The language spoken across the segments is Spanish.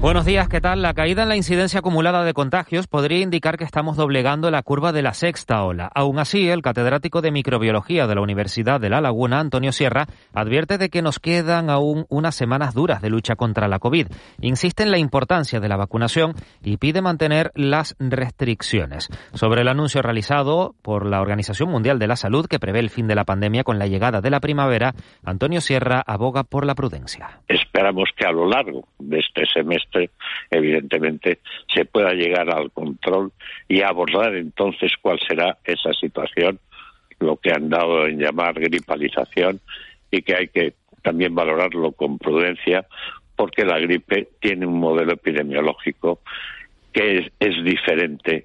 Buenos días, ¿qué tal? La caída en la incidencia acumulada de contagios podría indicar que estamos doblegando la curva de la sexta ola. Aún así, el catedrático de microbiología de la Universidad de La Laguna, Antonio Sierra, advierte de que nos quedan aún unas semanas duras de lucha contra la COVID. Insiste en la importancia de la vacunación y pide mantener las restricciones. Sobre el anuncio realizado por la Organización Mundial de la Salud que prevé el fin de la pandemia con la llegada de la primavera, Antonio Sierra aboga por la prudencia. Esperamos que a lo largo de este semestre evidentemente, se pueda llegar al control y abordar entonces cuál será esa situación, lo que han dado en llamar gripalización y que hay que también valorarlo con prudencia porque la gripe tiene un modelo epidemiológico que es, diferente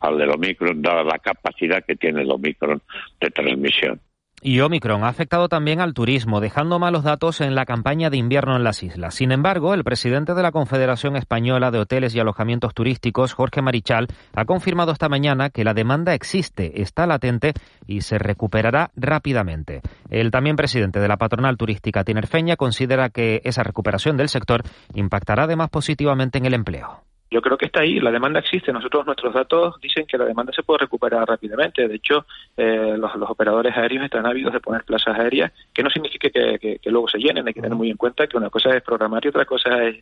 al del Omicron, dada la capacidad que tiene el Omicron de transmisión. Y Omicron ha afectado también al turismo, dejando malos datos en la campaña de invierno en las islas. Sin embargo, el presidente de la Confederación Española de Hoteles y Alojamientos Turísticos, Jorge Marichal, ha confirmado esta mañana que la demanda existe, está latente y se recuperará rápidamente. El también presidente de la patronal turística tinerfeña considera que esa recuperación del sector impactará además positivamente en el empleo. Yo creo que está ahí, la demanda existe. Nosotros, nuestros datos dicen que la demanda se puede recuperar rápidamente. De hecho, eh, los, operadores aéreos están ávidos de poner plazas aéreas, que no significa que, luego se llenen. Hay que tener muy en cuenta que una cosa es programar y otra cosa es,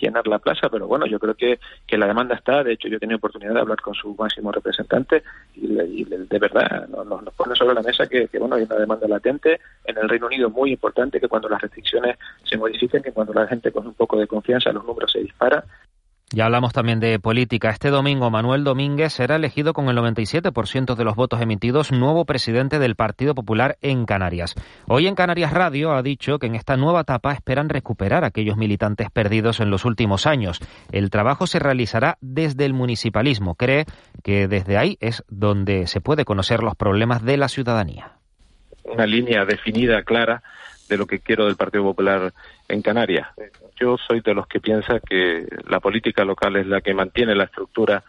llenar la plaza. Pero bueno, yo creo que, que, la demanda está. De hecho, yo he tenido oportunidad de hablar con su máximo representante y, de verdad nos, nos, pone sobre la mesa que, bueno hay una demanda latente en el Reino Unido muy importante, que cuando las restricciones se modifiquen, que cuando la gente con un poco de confianza los números se disparan ya hablamos también de política. Este domingo Manuel Domínguez será elegido con el 97% de los votos emitidos nuevo presidente del Partido Popular en Canarias. Hoy en Canarias Radio ha dicho que en esta nueva etapa esperan recuperar a aquellos militantes perdidos en los últimos años. El trabajo se realizará desde el municipalismo. Cree que desde ahí es donde se puede conocer los problemas de la ciudadanía. Una línea definida, clara, de lo que quiero del Partido Popular en Canarias yo soy de los que piensa que la política local es la que mantiene la estructura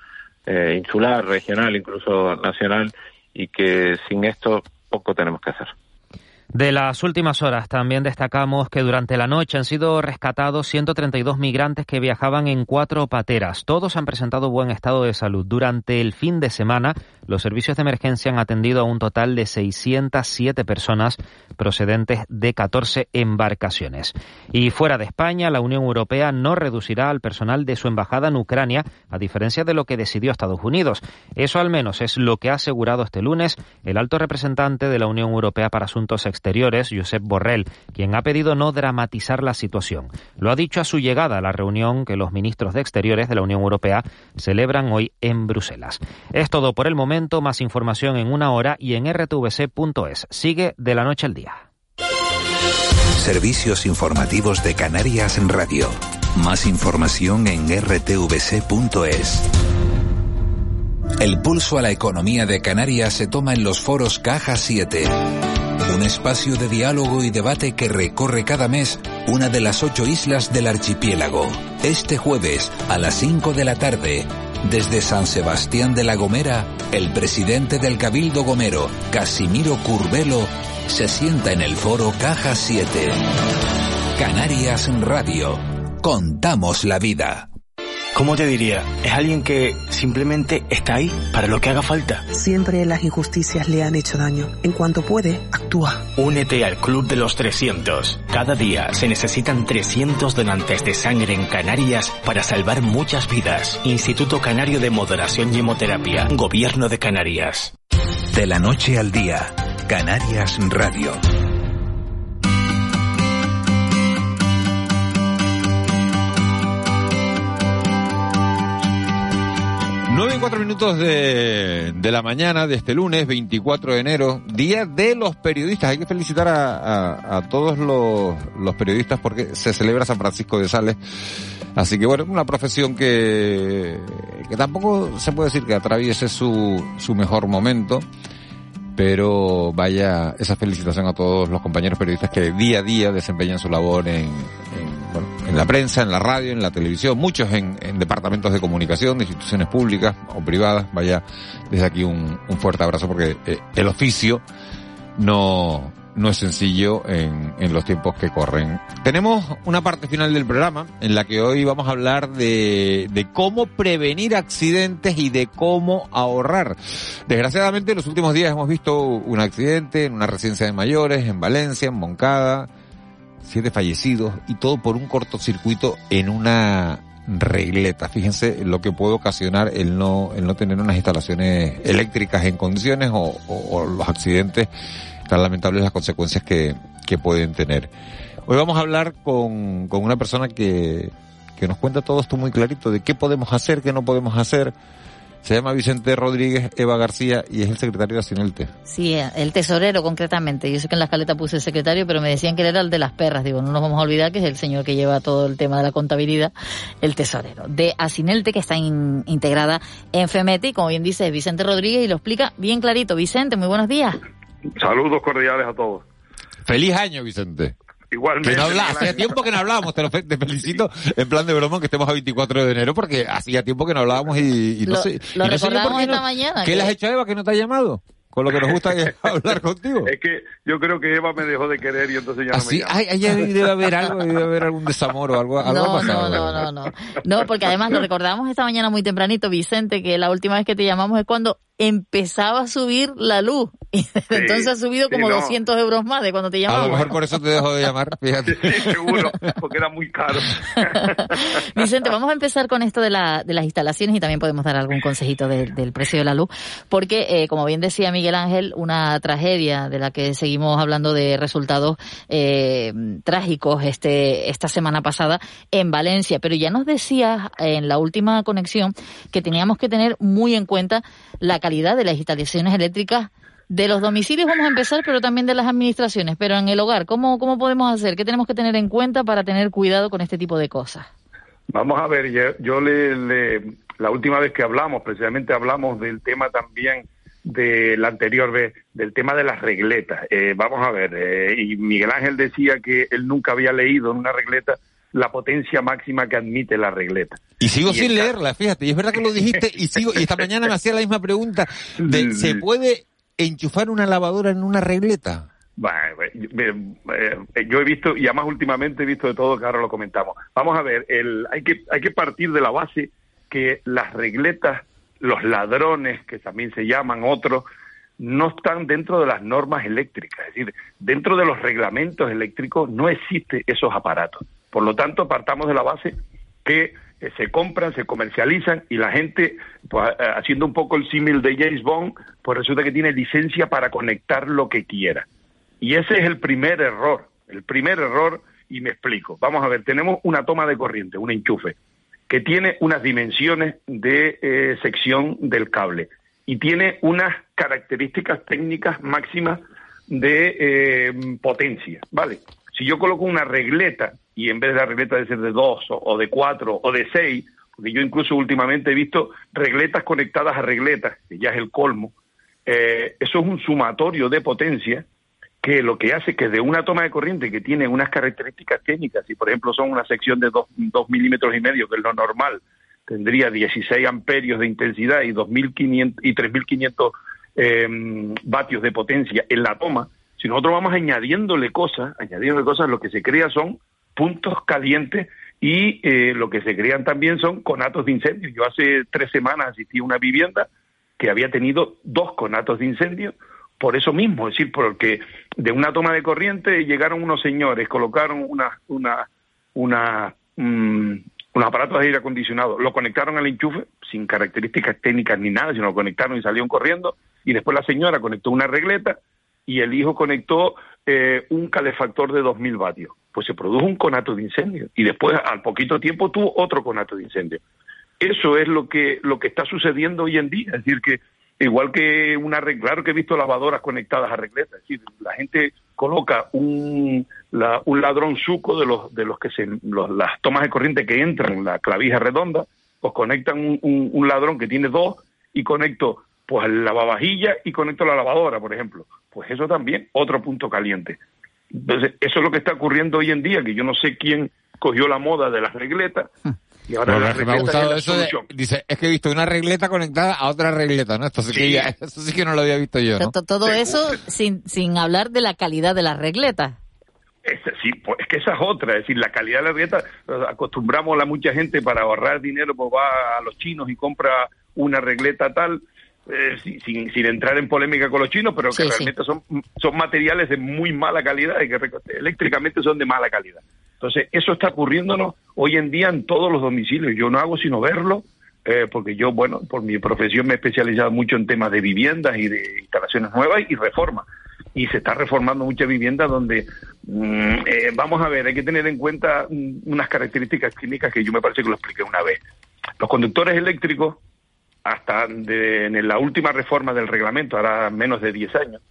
eh, insular, regional, incluso nacional, y que sin esto poco tenemos que hacer. De las últimas horas también destacamos que durante la noche han sido rescatados 132 migrantes que viajaban en cuatro pateras. Todos han presentado buen estado de salud. Durante el fin de semana, los servicios de emergencia han atendido a un total de 607 personas procedentes de 14 embarcaciones. Y fuera de España, la Unión Europea no reducirá al personal de su embajada en Ucrania, a diferencia de lo que decidió Estados Unidos. Eso al menos es lo que ha asegurado este lunes el alto representante de la Unión Europea para Asuntos Exteriores Josep Borrell, quien ha pedido no dramatizar la situación. Lo ha dicho a su llegada a la reunión que los ministros de Exteriores de la Unión Europea celebran hoy en Bruselas. Es todo por el momento, más información en una hora y en rtvc.es. Sigue de la noche al día. Servicios informativos de Canarias en Radio. Más información en rtvc.es. El pulso a la economía de Canarias se toma en los foros Caja 7 un espacio de diálogo y debate que recorre cada mes una de las ocho islas del archipiélago. Este jueves a las 5 de la tarde, desde San Sebastián de la Gomera, el presidente del Cabildo Gomero, Casimiro Curbelo, se sienta en el foro Caja 7. Canarias Radio. Contamos la vida. ¿Cómo te diría? Es alguien que simplemente está ahí para lo que haga falta. Siempre las injusticias le han hecho daño. En cuanto puede, actúa. Únete al Club de los 300. Cada día se necesitan 300 donantes de sangre en Canarias para salvar muchas vidas. Instituto Canario de Moderación y Hemoterapia. Gobierno de Canarias. De la noche al día. Canarias Radio. 9 y 4 minutos de, de, la mañana de este lunes 24 de enero, Día de los Periodistas. Hay que felicitar a, a, todos los, los, periodistas porque se celebra San Francisco de Sales. Así que bueno, una profesión que, que tampoco se puede decir que atraviese su, su mejor momento. Pero vaya esa felicitación a todos los compañeros periodistas que día a día desempeñan su labor en, en en la prensa, en la radio, en la televisión, muchos en, departamentos de comunicación, de instituciones públicas o privadas. Vaya desde aquí un, fuerte abrazo porque eh, el oficio no, no es sencillo en, en, los tiempos que corren. Tenemos una parte final del programa en la que hoy vamos a hablar de, de cómo prevenir accidentes y de cómo ahorrar. Desgraciadamente en los últimos días hemos visto un accidente en una residencia de mayores, en Valencia, en Moncada, siete fallecidos y todo por un cortocircuito en una regleta. Fíjense lo que puede ocasionar el no, el no tener unas instalaciones eléctricas en condiciones o, los accidentes tan lamentables las consecuencias que, que pueden tener. Hoy vamos a hablar con, con una persona que, que nos cuenta todo esto muy clarito de qué podemos hacer, qué no podemos hacer. Se llama Vicente Rodríguez Eva García y es el secretario de Asinelte. Sí, el tesorero concretamente. Yo sé que en la escaleta puse el secretario, pero me decían que él era el de las perras. Digo, no nos vamos a olvidar que es el señor que lleva todo el tema de la contabilidad, el tesorero. De Asinelte, que está in, integrada en FEMETI, como bien dice Vicente Rodríguez, y lo explica bien clarito. Vicente, muy buenos días. Saludos cordiales a todos. Feliz año, Vicente. Igualmente. Que no habla, hacía tiempo que no hablábamos, te, lo fe, te, felicito en plan de broma que estemos a 24 de enero porque hacía tiempo que no hablábamos y, y no lo, sé. Lo y no sé esta no, mañana. ¿Qué que... le has hecho a Eva que no te ha llamado? Con lo que nos gusta es hablar contigo. Es que yo creo que Eva me dejó de querer y entonces ya no me llama. Ay, ay, debe haber algo, debe haber algún desamor o algo, algo no, ha pasado. No, no, no, no. No, porque además lo recordamos esta mañana muy tempranito, Vicente, que la última vez que te llamamos es cuando empezaba a subir la luz. Y desde sí, entonces ha subido como sí, no. 200 euros más de cuando te llamamos. A lo mejor por eso te dejo de llamar, fíjate. Sí, seguro, porque era muy caro. Vicente, vamos a empezar con esto de, la, de las instalaciones y también podemos dar algún consejito de, del precio de la luz, porque, eh, como bien decía Miguel Ángel, una tragedia de la que seguimos hablando de resultados eh, trágicos este, esta semana pasada en Valencia, pero ya nos decías en la última conexión que teníamos que tener muy en cuenta la calidad de las instalaciones eléctricas de los domicilios vamos a empezar, pero también de las administraciones. Pero en el hogar, ¿cómo, cómo podemos hacer? ¿Qué tenemos que tener en cuenta para tener cuidado con este tipo de cosas? Vamos a ver, yo, yo le, le, la última vez que hablamos, precisamente hablamos del tema también de la anterior vez, del tema de las regletas. Eh, vamos a ver, eh, y Miguel Ángel decía que él nunca había leído en una regleta la potencia máxima que admite la regleta. Y sigo y sin esta... leerla, fíjate, y es verdad que lo dijiste, y sigo, y esta mañana me hacía la misma pregunta, de, ¿se puede enchufar una lavadora en una regleta? Bueno, yo he visto, y además últimamente he visto de todo, que ahora lo comentamos. Vamos a ver, el, hay, que, hay que partir de la base que las regletas, los ladrones, que también se llaman otros, no están dentro de las normas eléctricas. Es decir, dentro de los reglamentos eléctricos no existen esos aparatos. Por lo tanto, partamos de la base que eh, se compran, se comercializan y la gente, pues, eh, haciendo un poco el símil de James Bond, pues resulta que tiene licencia para conectar lo que quiera. Y ese es el primer error, el primer error, y me explico. Vamos a ver, tenemos una toma de corriente, un enchufe, que tiene unas dimensiones de eh, sección del cable y tiene unas características técnicas máximas de potencia, ¿vale? Si yo coloco una regleta y en vez de la regleta de ser de dos o, de cuatro o de seis, porque yo incluso últimamente he visto regletas conectadas a regletas, que ya es el colmo, eh, eso es un sumatorio de potencia que lo que hace que de una toma de corriente que tiene unas características técnicas, y por ejemplo son una sección de dos, dos milímetros y medio, que es lo normal, tendría 16 amperios de intensidad y 2.500 y 3.500 eh, vatios de potencia en la toma, si nosotros vamos añadiéndole cosas, añadiéndole cosas, lo que se crea son puntos calientes y eh, lo que se crean también son conatos de incendio. Yo hace tres semanas asistí a una vivienda que había tenido dos conatos de incendio por eso mismo, es decir, porque de una toma de corriente llegaron unos señores, colocaron una, una, una, um, unos aparatos de aire acondicionado, lo conectaron al enchufe sin características técnicas ni nada, sino lo conectaron y salieron corriendo, y después la señora conectó una regleta y el hijo conectó eh, un calefactor de 2.000 vatios. Pues se produjo un conato de incendio y después al poquito tiempo tuvo otro conato de incendio. Eso es lo que, lo que está sucediendo hoy en día, es decir, que igual que una claro que he visto lavadoras conectadas a regletas, es decir, la gente coloca un, la, un ladrón suco de los de los que se los, las tomas de corriente que entran en la clavija redonda, pues conectan un, un ladrón que tiene dos y conecto pues el lavavajilla y conecto la lavadora, por ejemplo. Pues eso también, otro punto caliente. Entonces, eso es lo que está ocurriendo hoy en día, que yo no sé quién cogió la moda de las regletas Y ahora me ha gustado eso dice, es que he visto una regleta conectada a otra regleta, ¿no? Esto sí, que eso sí que no lo había visto yo, ¿no? Todo eso sin, sin hablar de la calidad de la regleta. Es, sí, pues, es que esa es otra, es decir, la calidad de la regleta, acostumbramos a mucha gente para ahorrar dinero, pues va a los chinos y compra una regleta tal, eh, sin, sin, entrar en polémica con los chinos, pero que realmente son, son materiales de muy mala calidad y que eléctricamente son de mala calidad. Entonces, eso está ocurriéndonos hoy en día en todos los domicilios. Yo no hago sino verlo, eh, porque yo, bueno, por mi profesión me he especializado mucho en temas de viviendas y de instalaciones nuevas y reforma. Y se está reformando muchas viviendas donde, mm, eh, vamos a ver, hay que tener en cuenta mm, unas características químicas que yo me parece que lo expliqué una vez. Los conductores eléctricos hasta en la última reforma del reglamento, ahora menos de 10 años,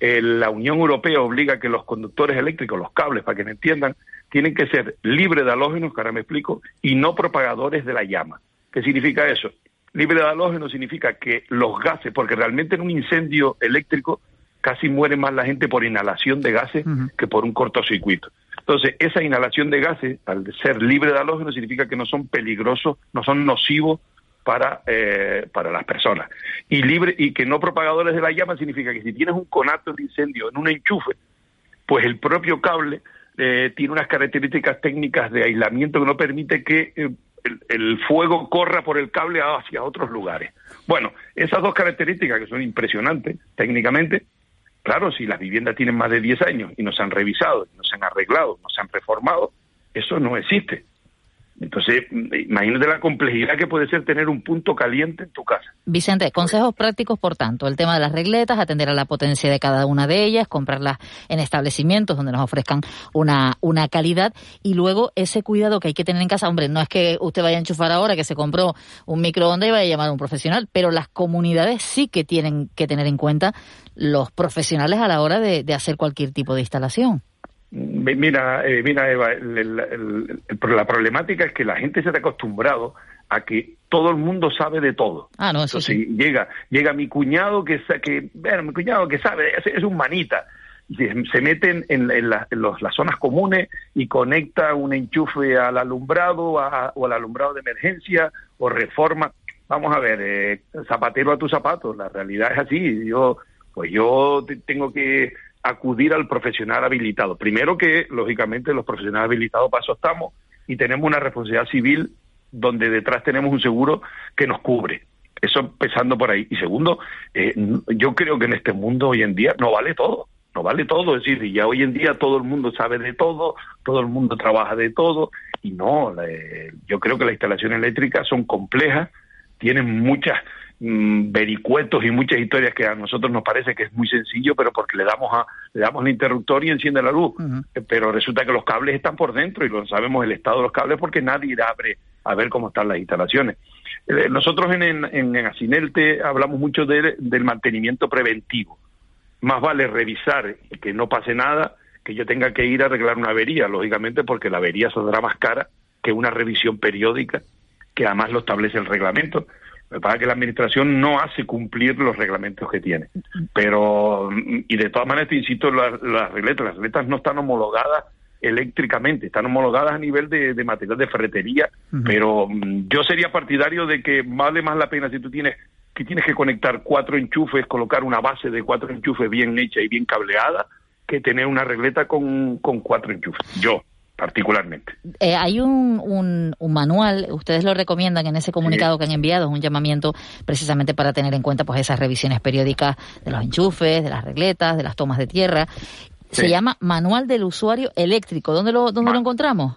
eh, la Unión Europea obliga a que los conductores eléctricos, los cables, para que me entiendan, tienen que ser libres de halógenos, que ahora me explico, y no propagadores de la llama. ¿Qué significa eso? Libre de halógenos significa que los gases, porque realmente en un incendio eléctrico casi muere más la gente por inhalación de gases que por un cortocircuito. Entonces, esa inhalación de gases, al ser libre de halógenos, significa que no son peligrosos, no son nocivos para, eh, para las personas. Y libre y que no propagadores de la llama significa que si tienes un conato de incendio en un enchufe, pues el propio cable eh, tiene unas características técnicas de aislamiento que no permite que eh, el, fuego corra por el cable hacia otros lugares. Bueno, esas dos características que son impresionantes técnicamente, claro, si las viviendas tienen más de 10 años y no se han revisado, no se han arreglado, no se han reformado, eso no existe. Entonces, imagínate la complejidad que puede ser tener un punto caliente en tu casa. Vicente, consejos prácticos, por tanto, el tema de las regletas, atender a la potencia de cada una de ellas, comprarlas en establecimientos donde nos ofrezcan una, una calidad y luego ese cuidado que hay que tener en casa. Hombre, no es que usted vaya a enchufar ahora que se compró un microondas y vaya a llamar a un profesional, pero las comunidades sí que tienen que tener en cuenta los profesionales a la hora de hacer cualquier tipo de instalación. Mira, eh, mira Eva, la problemática es que la gente se ha acostumbrado a que todo el mundo sabe de todo. Ah, no, eso sí. Llega, llega mi cuñado que, que bueno, mi cuñado que sabe, es, un manita. Se, mete en, las zonas comunes y conecta un enchufe al alumbrado o al alumbrado de emergencia o reforma. Vamos a ver, eh, zapatero a tus zapatos, la realidad es así. Yo, pues yo tengo que acudir al profesional habilitado. Primero que, lógicamente, los profesionales habilitados para eso estamos y tenemos una responsabilidad civil donde detrás tenemos un seguro que nos cubre. Eso empezando por ahí. Y segundo, eh, yo creo que en este mundo hoy en día no vale todo. No vale todo. Es decir, ya hoy en día todo el mundo sabe de todo, todo el mundo trabaja de todo. Y no, yo creo que las instalaciones eléctricas son complejas, tienen muchas Mm, vericuetos y muchas historias que a nosotros nos parece que es muy sencillo, pero porque le damos a le damos el interruptor y enciende la luz. Eh, pero resulta que los cables están por dentro y lo sabemos el estado de los cables porque nadie abre a ver cómo están las instalaciones. Eh, nosotros en, en, en Asinelte hablamos mucho del mantenimiento preventivo. Más vale revisar que no pase nada que yo tenga que ir a arreglar una avería, lógicamente porque la avería saldrá más cara que una revisión periódica, que además lo establece el reglamento. Me parece que la administración no hace cumplir los reglamentos que tiene. Pero, y de todas maneras, te insisto, las, las regletas, las regletas no están homologadas eléctricamente, están homologadas a nivel de, material de ferretería, pero mm, yo sería partidario de que vale más la pena si tú tienes que tienes que conectar cuatro enchufes, colocar una base de cuatro enchufes bien hecha y bien cableada, que tener una regleta con, con cuatro enchufes. Yo, particularmente. Eh, hay un, un, manual, ustedes lo recomiendan en ese comunicado que han enviado, es un llamamiento precisamente para tener en cuenta pues esas revisiones periódicas de los enchufes, de las regletas, de las tomas de tierra. Se llama Manual del Usuario Eléctrico. ¿Dónde lo, dónde lo encontramos?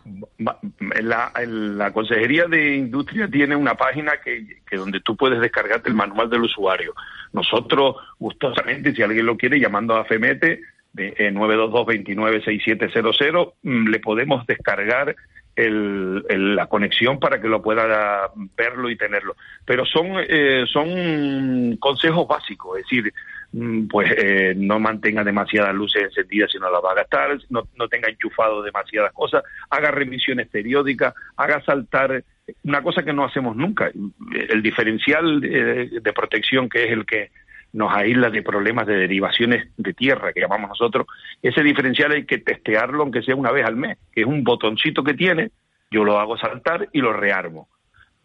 La, la Consejería de Industria tiene una página que, que donde tú puedes descargarte el Manual del Usuario. Nosotros, gustosamente, si alguien lo quiere, llamando a FEMETE, eh, 922-296700, mm, le podemos descargar el, la conexión para que lo pueda verlo y tenerlo. Pero son, eh, son consejos básicos, es decir, mm, pues eh, no mantenga demasiadas luces encendidas si no las va a gastar, no, no tenga enchufado demasiadas cosas, haga revisiones periódicas, haga saltar una cosa que no hacemos nunca, el diferencial de protección que es el que nos aísla de problemas de derivaciones de tierra, que llamamos nosotros. Ese diferencial hay que testearlo aunque sea una vez al mes, que es un botoncito que tiene, yo lo hago saltar y lo rearmo.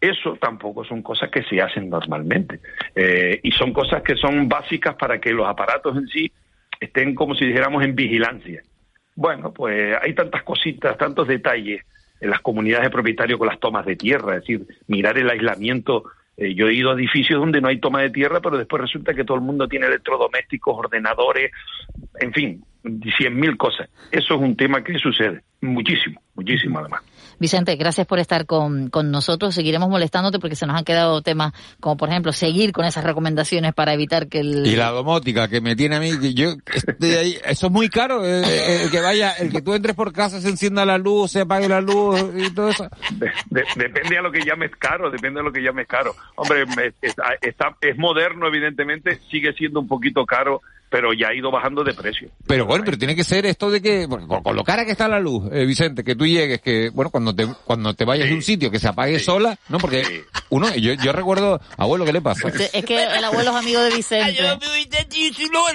Eso tampoco son cosas que se hacen normalmente. Eh, y son cosas que son básicas para que los aparatos en sí estén, como si dijéramos, en vigilancia. Bueno, pues hay tantas cositas, tantos detalles en las comunidades de propietarios con las tomas de tierra, es decir, mirar el aislamiento. Eh, yo he ido a edificios donde no hay toma de tierra, pero después resulta que todo el mundo tiene electrodomésticos, ordenadores, en fin, cien mil cosas. Eso es un tema que sucede, muchísimo, muchísimo además. Vicente, gracias por estar con, con nosotros. Seguiremos molestándote porque se nos han quedado temas como, por ejemplo, seguir con esas recomendaciones para evitar que el... Y la domótica que me tiene a mí, que yo, ahí, eso es muy caro, eh, eh, el que vaya, el que tú entres por casa, se encienda la luz, se apague la luz y todo eso. De- de- depende a lo que llames caro, depende a lo que llames caro. Hombre, me- está, está- es moderno, evidentemente, sigue siendo un poquito caro, pero ya ha ido bajando de precio. Pero bueno, pero tiene que ser esto de que, bueno, con, con lo cara que está la luz, eh, Vicente, que tú llegues, que, bueno, cuando te, cuando te vayas de un sitio que se apague sola, ¿no? Porque uno, yo, yo recuerdo, abuelo, ¿qué le pasa? Es que el abuelo es amigo de Vicente.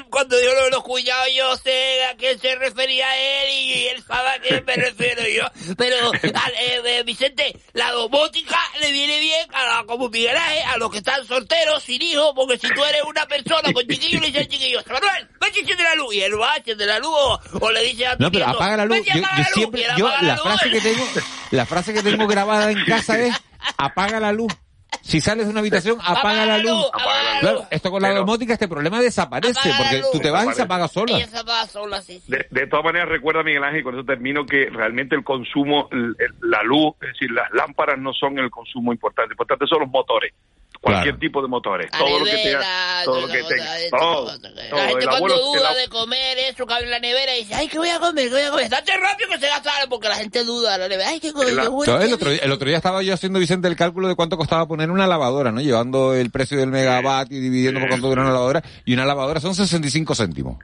Cuando yo lo de los cuñados, yo sé a qué se refería él y él sabe a qué me refiero yo. Pero, al- eh, eh, Vicente, la domótica le viene bien a la, como Miguel Ángel, a los que están solteros, sin hijos, porque si tú eres una persona con chiquillo, le dices al chiquillo, Manuel, vete y enciende la luz, y él va, enciende la luz, o, o le dice a tu No, pero nieto, apaga la luz. "Vete y Yo, yo la luz", siempre, él yo, apaga la luz. frase que tengo, la frase que tengo grabada en casa es, apaga la luz. Si sales de una habitación, apaga la luz. Claro, esto con la Pero- domótica, este problema desaparece, porque tú te vas y se apaga sola. Ella se apaga sola, sí. De, de todas maneras, recuerda, Miguel Ángel, y con eso termino, que realmente el consumo, el- el- la luz, es decir, las lámparas no son el consumo importante. Importante son los motores. Cualquier tipo de motores. La todo lo que tenga. Todo lo que tenga. eh, Todo. La gente El cuando abuelo- duda el- de comer eso, que abre la nevera y dice, ay, ¿qué voy a comer? ¿Qué voy a comer? Date rápido que se gasta algo", porque la gente duda la nevera. Ay, ¿qué comer? Bueno, el, otro día, el otro día estaba yo haciendo, Vicente, el cálculo de cuánto costaba poner una lavadora, ¿no? Llevando el precio del megavatio y dividiendo por cuánto dura una lavadora. Y una lavadora son 65 céntimos.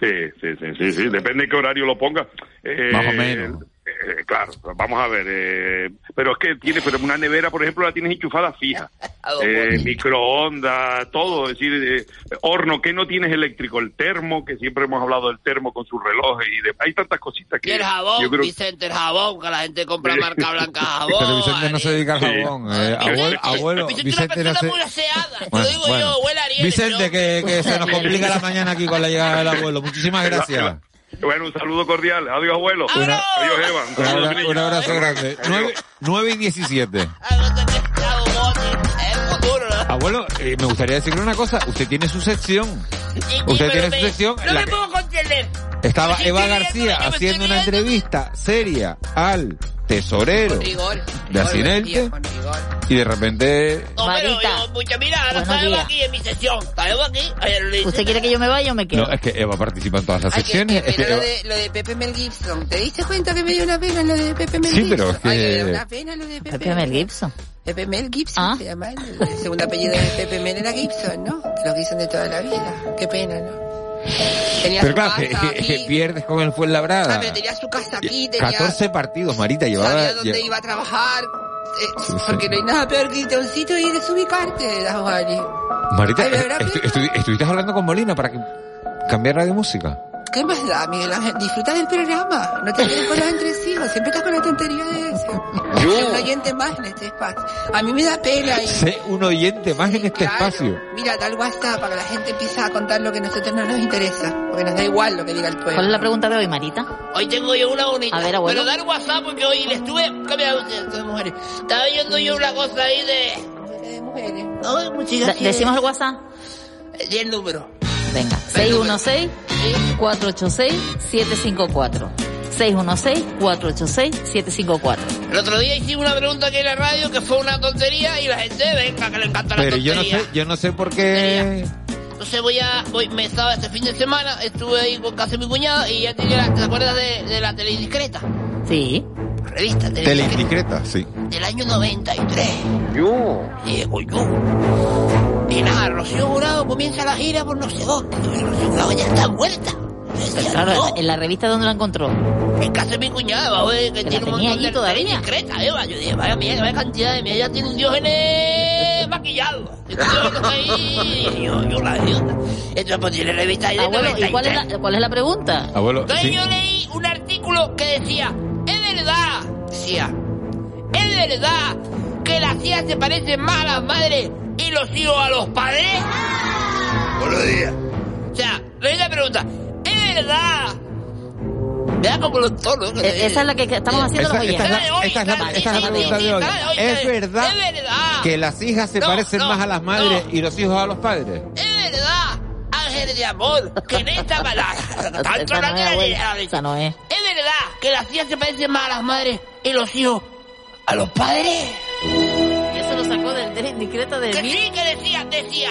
Sí, sí, sí, sí, sí, depende de qué horario lo ponga. Eh, Más o menos. Eh, claro, vamos a ver. eh, pero es que tiene, pero una nevera, por ejemplo, la tienes enchufada fija. Eh, microondas, todo, es decir, eh, horno, que no tienes eléctrico? El termo, que siempre hemos hablado del termo con sus relojes y de, hay tantas cositas que Y el jabón, yo creo Vicente, el jabón, que la gente compra marca blanca jabón. Pero Vicente no se dedica al Sí. jabón. eh, abuelo, abuelo, Vicente es una Vicente no persona se... muy aseada. Te Bueno, lo digo bueno. yo, huele a Ariel. Vicente, que, que se nos complica la mañana aquí con la llegada del abuelo. Muchísimas gracias. Bueno, un saludo cordial. Adiós, abuelo. Una- Adiós, Eva. Un Un, abra- abrazo grande. Adiós. 9, 9 y 17. Abuelo, eh, me gustaría decirle una cosa. Usted tiene su sección. Usted tiene su sección. No la me puedo contener. Estaba Sí, Eva García haciendo una entrevista seria al tesorero Rigor. de Asinelte y de repente No, pero yo, mucha, mira, ahora Buenos estamos días. aquí en mi sesión. Estamos aquí. ¿Usted quiere que yo me vaya o me quedo? no es que Eva participa en todas las Ay, que- secciones que es que lo, Eva- de, lo de Pepe Mel Gibson. ¿Te diste cuenta que me dio una pena lo de Pepe Mel Sí, Gibson? pero es que- Ay, me dio una pena lo de Pepe, Pepe Mel Gibson. Pepe Mel Gibson se llama. él. El segundo apellido de Pepe Mel era Gibson, ¿no? Los Gibson de toda la vida. Qué pena, ¿no? Tenía pero su claro casa que, que- aquí. que pierdes con el Fuenlabrada Ah, pero tenía su casa aquí, tenía... 14 partidos Marita llevaba sabía dónde lle- iba a trabajar. Eh, Sí, sí. Porque no hay nada peor que irte a un sitio y desubicarte. Marita Ay, estu- estuviste hablando con Molina para que cambiara de música ¿Qué más da, Miguel Ángel? Disfruta del programa. No te quedes con los entresijos. Siempre estás con la tontería de eso. Sé un oyente más en este espacio. A mí me da pena. Y, sé un oyente más en este claro. espacio Mira, da el WhatsApp para que la gente empiece a contar lo que a nosotros no nos interesa. Porque nos da igual lo que diga el pueblo. ¿Cuál es la pregunta de hoy, Marita? Hoy tengo yo una bonita. A ver, abuelo. Pero dar WhatsApp porque hoy le estuve. De mujeres. Estaba viendo yo una cosa ahí de. De mujeres. No. Da- de- ¿Decimos el WhatsApp? Y el número. Venga, 616-486-754. 616-486-754. El otro día hicimos una pregunta aquí en la radio que fue una tontería y la gente, venga, que le encanta la pero yo tontería. no sé yo no sé por qué Entonces voy a, voy, me estaba este fin de semana, estuve ahí con casa de mi cuñado y ya tenía la, ¿te acuerdas de, de la tele indiscreta? Sí. Revista tele tele indiscreta sí del año 93. Yo. Digo yo. Y nada, Rocío Jurado comienza la gira por no sé dónde. Rocío Jurado ya está muerta. Yo decía, Claro, no. en la revista donde la encontró. En casa de mi cuñada, oye, que la tiene un montón allí de todavía. tele indiscreta, Eva. Yo dije, vaya mía, vaya cantidad de mía, ella tiene un diógenes maquillado. Ahí, y yo, yo la idiota. Entonces pues tiene revista ahí de Abuelo, ¿y 93. cuál es la, cuál es la pregunta? abuelo Entonces sí. yo leí un artículo que decía, es verdad, decía, ¿Es verdad que las hijas se parecen más a las madres y los hijos a los padres? Buenos días. O sea, la pregunta, ¿es verdad? Vea como los tonos. Eh, Esa es la que que estamos haciendo Esa, los esta es la, esta es la- esta es la pregunta de hoy. ¿Es verdad que las hijas se parecen más a las madres y los hijos a los padres? Es verdad, ángel de amor, que en esta palabra, tanto Esa la no es, abuela. Esa no es. Es verdad que las hijas se parecen más a las madres y los hijos a los padres. Lo sacó del de Que mí. sí, que decía, decía.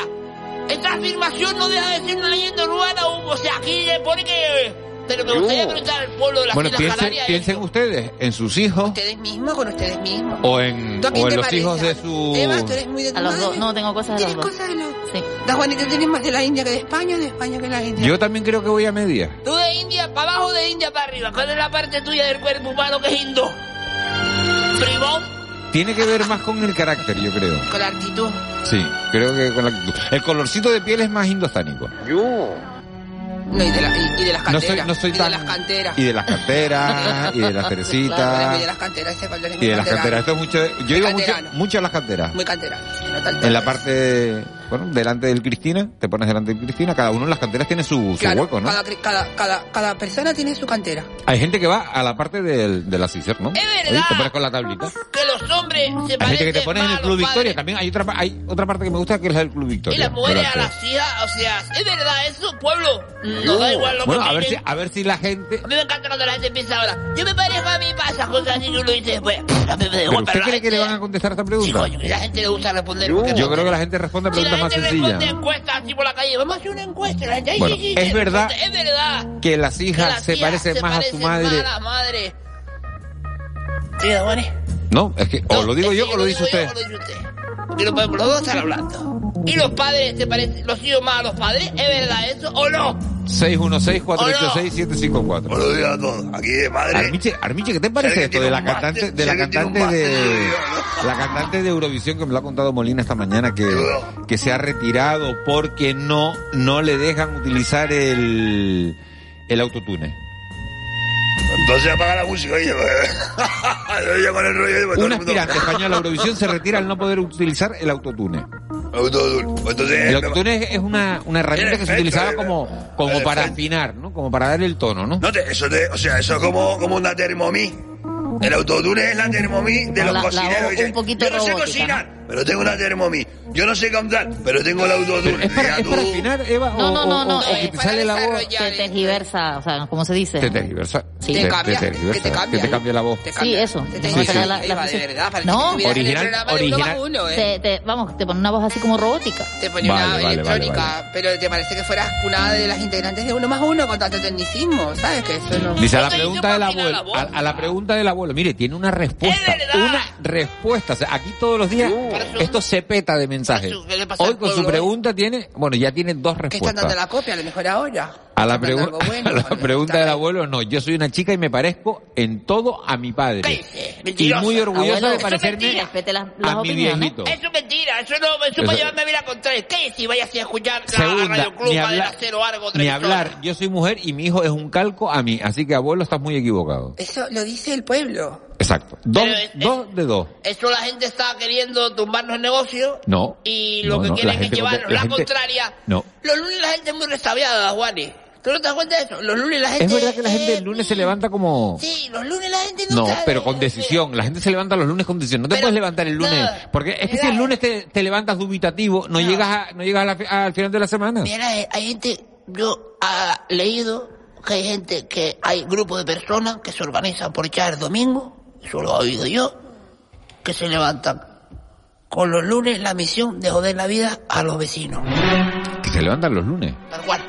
Esta afirmación no deja de ser una leyenda urbana, o sea, aquí le pone que... Pero me gustaría preguntar al pueblo de las Bueno, Islas piensen, Canarias. piensen ustedes en sus hijos Ustedes mismos, con ustedes mismos. o en, ¿Tú a quién o en los hijos de su... Eva, tú eres muy de tu A los madre. dos. No, tengo cosas de los ¿Tienes dos. cosas de los Sí. La Juanita tienes más de la India que de España, de España que la India. Yo también creo que voy a media. Tú de India para abajo, de India para arriba. ¿Cuál es la parte tuya del cuerpo humano que es hindú? Tiene que ver más con el carácter, yo creo. Con la actitud. Sí, creo que con la actitud. El colorcito de piel es más indostánico. No, y de, la- y- y de las No canteras. soy, no soy y tan... de las canteras. Y de las canteras, y de las Claro, cerecitas, y de las canteras, ese color es y de las canteras. Esto es mucho... Yo iba mucho, canterano. mucho a las canteras. Muy canterano. se nota el En la parte, bueno, delante del Cristina, te pones delante del Cristina, cada uno en las canteras tiene su, su Claro, hueco, ¿no? cada, cada, cada, cada persona tiene su cantera. Hay gente que va a la parte del, de la CISER, ¿no? Es verdad. te pones con la tablita. Que los hombres se Hay parecen gente que te pones en el Club Victoria. padres. También hay otra, hay otra parte que me gusta que es la del Club Victoria. Y las mujeres a las hijas, o sea, es verdad eso, pueblo. Nos da igual lo Bueno, que a ver, si, a ver si la gente... A mí me encanta cuando la gente piensa ahora, yo me parezco a mí para esas cosas así que uno dice después. A mí me da ¿Pero igual, usted cree que le gente- van a contestar esta Sí, pregunta? coño, que la gente le gusta responder. porque Yo creo que la gente responde a Más gente responde sencillas. encuestas así por la calle, vamos a hacer una encuesta. La gente, ay, Bueno, sí, sí, es verdad Es verdad. Que las que hijas las se parecen más a su madre. a. Sí. No, es que o lo digo yo o lo dice yo usted. o lo dice usted. Podemos los dos estar hablando. ¿Y los padres se parecen, los hijos más a los padres? ¿Es verdad eso o no? 616-486-754. Buenos días a todos. Aquí de madre. Armiche, Armiche, ¿qué te parece esto de la cantante, de la cantante de la cantante de Eurovisión que me lo ha contado Molina esta mañana que, que se ha retirado porque no no le dejan utilizar el el autotune? Entonces apaga la música y yo, yo con el rollo. pues, Un aspirante español a Eurovisión se retira al no poder utilizar el autotune. Entonces, El autotune es- es una, una herramienta que se utilizaba como, como para perfecto. afinar, ¿no? Como para dar el tono, ¿no? No te, eso te, o sea, eso es como, como una termomí. El autotune es la termomí de los la- cocineros. un poquito yo no sé robótica, cocinar, pero tengo una termomí. Yo no sé cantar, pero tengo el autotune. ¿Es para, Ya es para tú- afinar, Eva? No, o, no, no, o- no, o que te sale la voz? Te tergiversa, o sea, ¿cómo se dice? Te tergiversa. Sí. Te, Te cambia, te tergiversa, que te cambia. que te cambia la voz. Te Sí, cambia. eso. Te saca que la- Eva, la- de verdad, para No. que Original- original- uno, ¿eh? Te, te- vamos, te pone una voz así como robótica. Te Vale, una vale, electrónica, vale, pero te parece que fueras una de las integrantes de uno más uno con tanto tecnicismo, ¿sabes? Que eso no... Dice a la pregunta del abuelo, la a, a la pregunta del abuelo, mire, tiene una respuesta, una respuesta. O sea, aquí todos los días Esto se peta de mensajes. ¿qué Hoy con su pregunta tiene, bueno, ya tiene dos Que están dando respuestas. la copia, a lo mejor ahora. A la, bueno, a pregunta del abuelo, no, yo soy una chica y me parezco en todo a mi ¿Qué padre. dice? Y muy orgullosa Abuelo, de parecerme mentira. Respete las, las a mi viejito. Eso es mentira, eso no, eso, Eso- para llevarme a mí la contraria. ¿Qué si vayas a escuchar la Segunda, Radio Club, ni hablar, Cero, algo, ni hablar, yo soy mujer y mi hijo es un calco a mí, así que abuelo estás muy equivocado. Eso lo dice el pueblo. Exacto. Dos, es- dos de dos. Eso la gente está queriendo tumbarnos el negocio. No. Y lo No, que no, quieren es llevarnos la la, gente- contraria. No. Los lunes la gente es muy restabiada, Juani. ¿Tú no te das cuenta de eso? Los lunes la gente... Es verdad que la gente eh, el lunes se levanta como... Sí, los lunes la gente no No, sabe. pero con decisión. La gente se levanta los lunes con decisión. No te Pero- puedes levantar el lunes. no, Porque es que si el lunes te, te levantas dubitativo, no, No. llegas, a, no llegas a la fi- al final de la semana. Mira, eh, hay gente... Yo he leído que hay gente que... Hay grupos de personas que se organizan por echar el domingo. Eso lo he oído yo. Que se levantan con los lunes la misión de joder la vida a los vecinos. Que se levantan los lunes. Tal cual.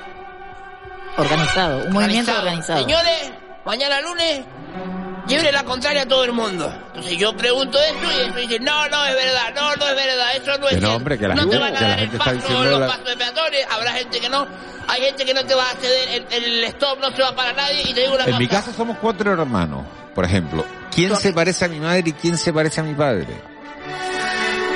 Organizado, un movimiento organizado. Señores, mañana lunes, lleve la contraria a todo el mundo. Entonces yo pregunto eso y eso dice, no, no es verdad, no, no es verdad, eso no es Que no, cierto. hombre, que la no gente- te van a dar el paso, los la- pasos de peatones, habrá gente que no, hay gente que no te va a ceder, el, el stop no se va para nadie y te digo una En cosa. mi casa somos cuatro hermanos, por ejemplo. ¿Quién se parece a mi madre y quién se parece a mi padre?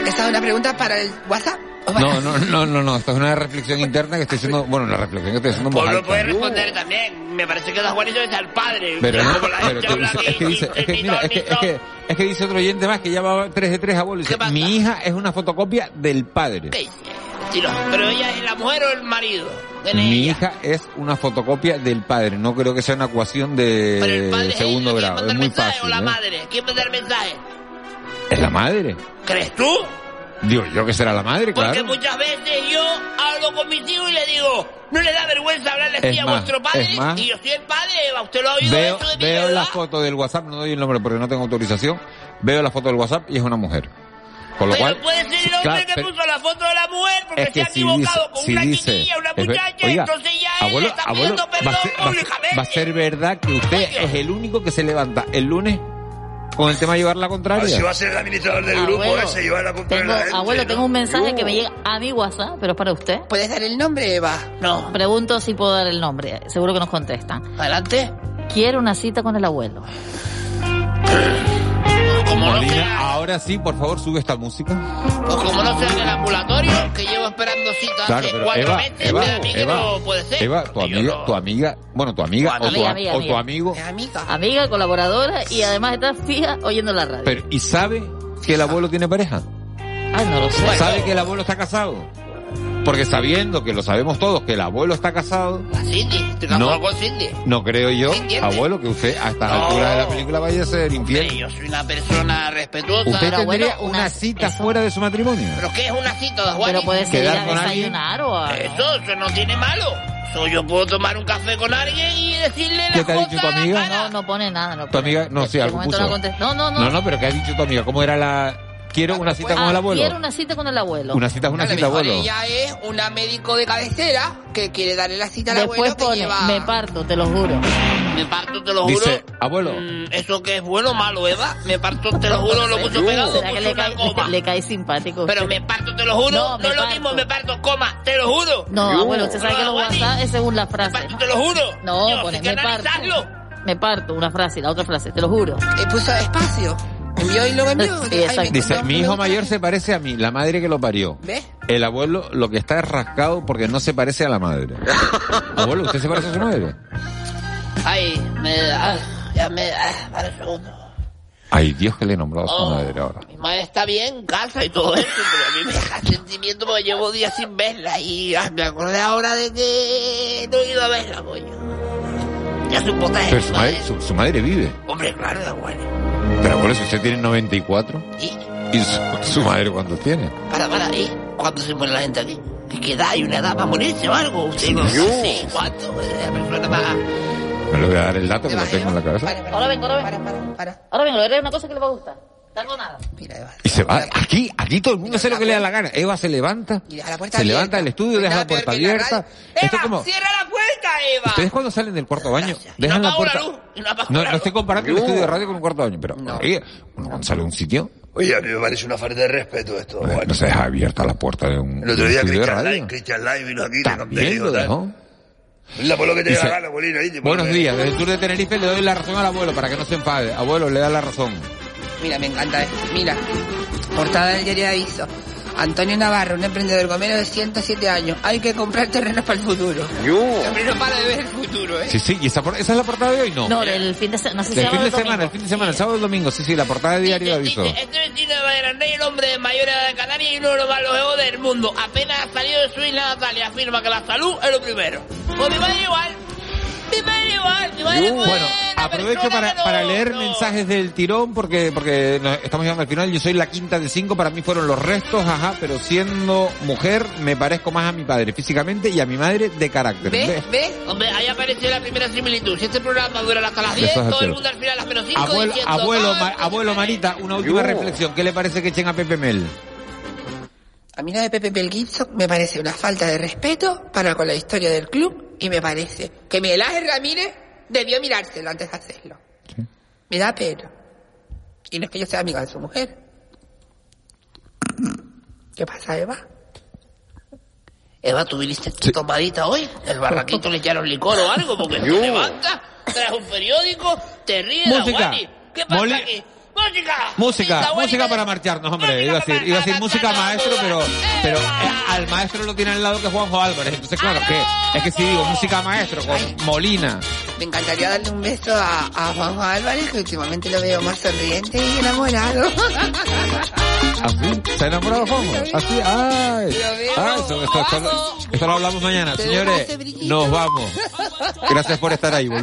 ¿Esa es una pregunta para el WhatsApp? No, no, no, no, no, esto es una reflexión interna que estoy haciendo, bueno, una reflexión que estoy haciendo Pues lo alta. puedes responder también. Me parece que Don Juanito es al padre. Pero no, pero es que dice, es que mira, es que, es que, es que dice otro oyente más que va 3 de 3 abuelo. Dice, mi hija es una fotocopia del padre. No, pero ella es la mujer o el marido. ¿Quién es Mi hija es una fotocopia del padre. No creo que sea una ecuación de segundo ella, ¿quién grado. Es muy fácil. la ¿eh? madre? ¿Quién manda el mensaje? ¿Es la madre? ¿Crees tú? Digo yo que será la madre, Porque claro. muchas veces yo hablo con mis hijos y le digo, ¿no le da vergüenza hablarle así a vuestro padre? Y yo soy el padre, Eva, ¿usted lo ha oído Veo, de mí, veo verdad? la foto del WhatsApp, no doy el nombre porque no tengo autorización. Veo la foto del WhatsApp y es una mujer. Con lo Pero cual, puede ser el hombre claro, que pero- puso la foto de la mujer porque es se que ha si equivocado dice, con si una dice, chiquilla, una es muchacha, oiga, entonces ya él abuelo, le está abuelo, pidiendo va, perdón va a ser- públicamente. va a ser verdad que usted es el único que se levanta el lunes con el tema de llevar la contraria. Si va a ser el administrador del grupo Abuelo, ese y va a la comprar Tengo, la gente, abuelo, ¿no? tengo un mensaje que me Uh. llega a mi WhatsApp, pero es para usted. ¿Puedes dar el nombre, Eva? No. Pregunto si puedo dar el nombre. Seguro que nos contestan. Adelante. Quiero una cita con el abuelo. Molina, ahora sí, por favor, sube esta música. Pues como no sea en el ambulatorio, que llevo esperando cita Claro, hace pero cuatro Eva, meses, Eva, a mí que Eva, no puede ser. Eva, tu amiga, tu amiga, bueno, tu amiga, o, tu, Amiga, a- amiga, o tu amiga. amigo, Amiga. Amiga, colaboradora y además está fija oyendo la radio. pero, ¿y sabe que el abuelo tiene pareja? Ay, no lo sé. ¿Sabe que el abuelo está casado? Porque sabiendo que lo sabemos todos, que el abuelo está casado, La Cindy, estoy casado No. con Cindy. no creo yo, abuelo, que usted a estas No. alturas de la película vaya a ser infiel. Yo soy una persona respetuosa. ¿Usted tendría una cita fuera de su matrimonio? ¿Pero qué es una cita, Juan? Pero puede ser ir a con alguien. desayunar o a... Eso, eso no tiene malo. Eso yo puedo tomar un café con alguien y decirle ¿Qué las te ha dicho tu a amiga? No, no pone nada. No Tu pone. amiga, no, sí, algo momento puso. No, no, no. No, no, pero ¿qué ha dicho tu amiga? ¿Cómo era la...? Quiero una cita con Ah, el abuelo. Quiero una cita con el abuelo. Una cita es una a lo cita, mejor abuelo. ella es una médico de cabecera que quiere darle la cita al Después abuelo que pone, lleva... me parto, te lo juro. Me parto, te lo juro. Dice, abuelo, Mm, ¿Eso que es bueno o malo, Eva? Me parto, te lo juro, lo puso pegado, ¿Será que le una cae, coma. le cae simpático? Pero usted? me parto, te lo juro. No, No, me es lo parto. mismo, me parto, coma, te lo juro. No, abuelo, usted sabe que los Juani, WhatsApp es según la frase. ¿no? Te lo juro. No, Dios, pone, hay que me parto. analizarlo. Me parto, una frase y la otra frase, te lo juro. Y puso espacio. Y luego. Sí, Ay, dice, mi hijo mayor se parece a mí, la madre que lo parió. ¿Ves? El abuelo lo que está es rascado porque no se parece a la madre. Abuelo, ¿usted se parece a su madre? Ay, me da, ya me da, para un segundo. Ay, Dios que le nombró a su Oh. madre ahora. Mi madre está bien, casa y todo eso, pero a mí me deja sentimiento porque llevo días sin verla y ah, me acordé ahora de que no he ido a verla, coño. Ya un potaje. Pero su madre, su, su madre vive. Hombre, claro, da bueno. Pero abuelo, si usted tiene 94, ¿Y? ¿y su, su madre cuántos tiene? Para, para, ¿y cuándo se muere la gente aquí? ¿Qué qué edad? ¿Hay una edad para morirse o algo? Usted no sé cuánto. Es la persona más... Me lo voy a dar el dato que lo tengo en la cabeza. Ahora vengo, ahora vengo. Ahora vengo, le una cosa que le va a gustar. Tengo nada. Y se va. Aquí, aquí todo el mundo hace lo que le da la gana. Eva se levanta, se abierta. levanta del estudio, deja la puerta abierta. Esto es como... ¡Cierra la puerta, Eva! Ustedes cuando salen del cuarto baño, dejan la puerta... luz, no No, estoy comparando el estudio de radio con un cuarto baño, pero oye, uno cuando sale de un sitio, Oye, a mí me parece una falta de respeto esto. no, no se deja abierta la puerta de un, El otro día Christian. Live, Christian Live vino aquí, te También lo dejó. La que te Dice, da la gana, Molina, ahí te Buenos días, desde el sur de Tenerife le doy la razón al abuelo para que no se enfade. Abuelo, le da la razón. Mira, me encanta esto. Mira, portada del diario de aviso. Antonio Navarro, un emprendedor gomero de 107 años. Hay que comprar terrenos para el futuro. Hombre, no para de ver el futuro, ¿eh? Sí, sí, ¿y esa, es la portada de hoy? No. No, del fin de semana. No sé si Del fin de domingo. semana, el fin de semana, el sábado y el domingo, sí, sí, la portada de diario de aviso. Este vecino de Magrande el hombre de mayor edad de Canarias y uno de los más longevos del mundo. Apenas ha salido de su isla natal y afirma que la salud es lo primero. Pues mi madre igual. Bueno, la aprovecho para, para leer no- mensajes del tirón porque porque nos estamos llegando al final. Yo soy la quinta de cinco, para mí fueron los restos, ajá, pero siendo mujer me parezco más a mi padre físicamente y a mi madre de carácter. ¿Ves? ¿Ves? Hombre, ahí apareció la primera similitud. Si este programa dura hasta las 10, Eso es todo el mundo al final a las menos 5 Abuelo, diciendo... abuelo, "Ah, Ma- abuelo Marita, una última Yo. reflexión. ¿Qué le parece que echen a Pepe Mel? A mí lo de Pepe Mel Gibson me parece una falta de respeto para con la historia del club y me parece que Miguel Ángel Ramírez debió mirárselo antes de hacerlo. Me da pena. Y no es que yo sea amiga de su mujer. ¿Qué pasa, Eva? Eva, ¿tú viniste tomadita hoy? ¿El barraquito le echaron licor o algo? Porque te levantas, traes un periódico, te ríes, Música. Aguani. ¿Qué pasa Moli- aquí? Música. Música, música para marcharnos, hombre. Iba a decir, iba a decir música maestro, pero, pero eh, al maestro lo tiene al lado que Juanjo Álvarez. Entonces, claro, que es que si digo música maestro con Molina. Me encantaría darle un beso a, a Juanjo Álvarez, que últimamente lo veo más sonriente y enamorado. ¿Así? ¿Se ha enamorado Juanjo? ¿Así? ¡Ay! Ah, eso, esto, esto lo- esto lo hablamos mañana. Señores, nos vamos. Gracias por estar ahí. Volvemos.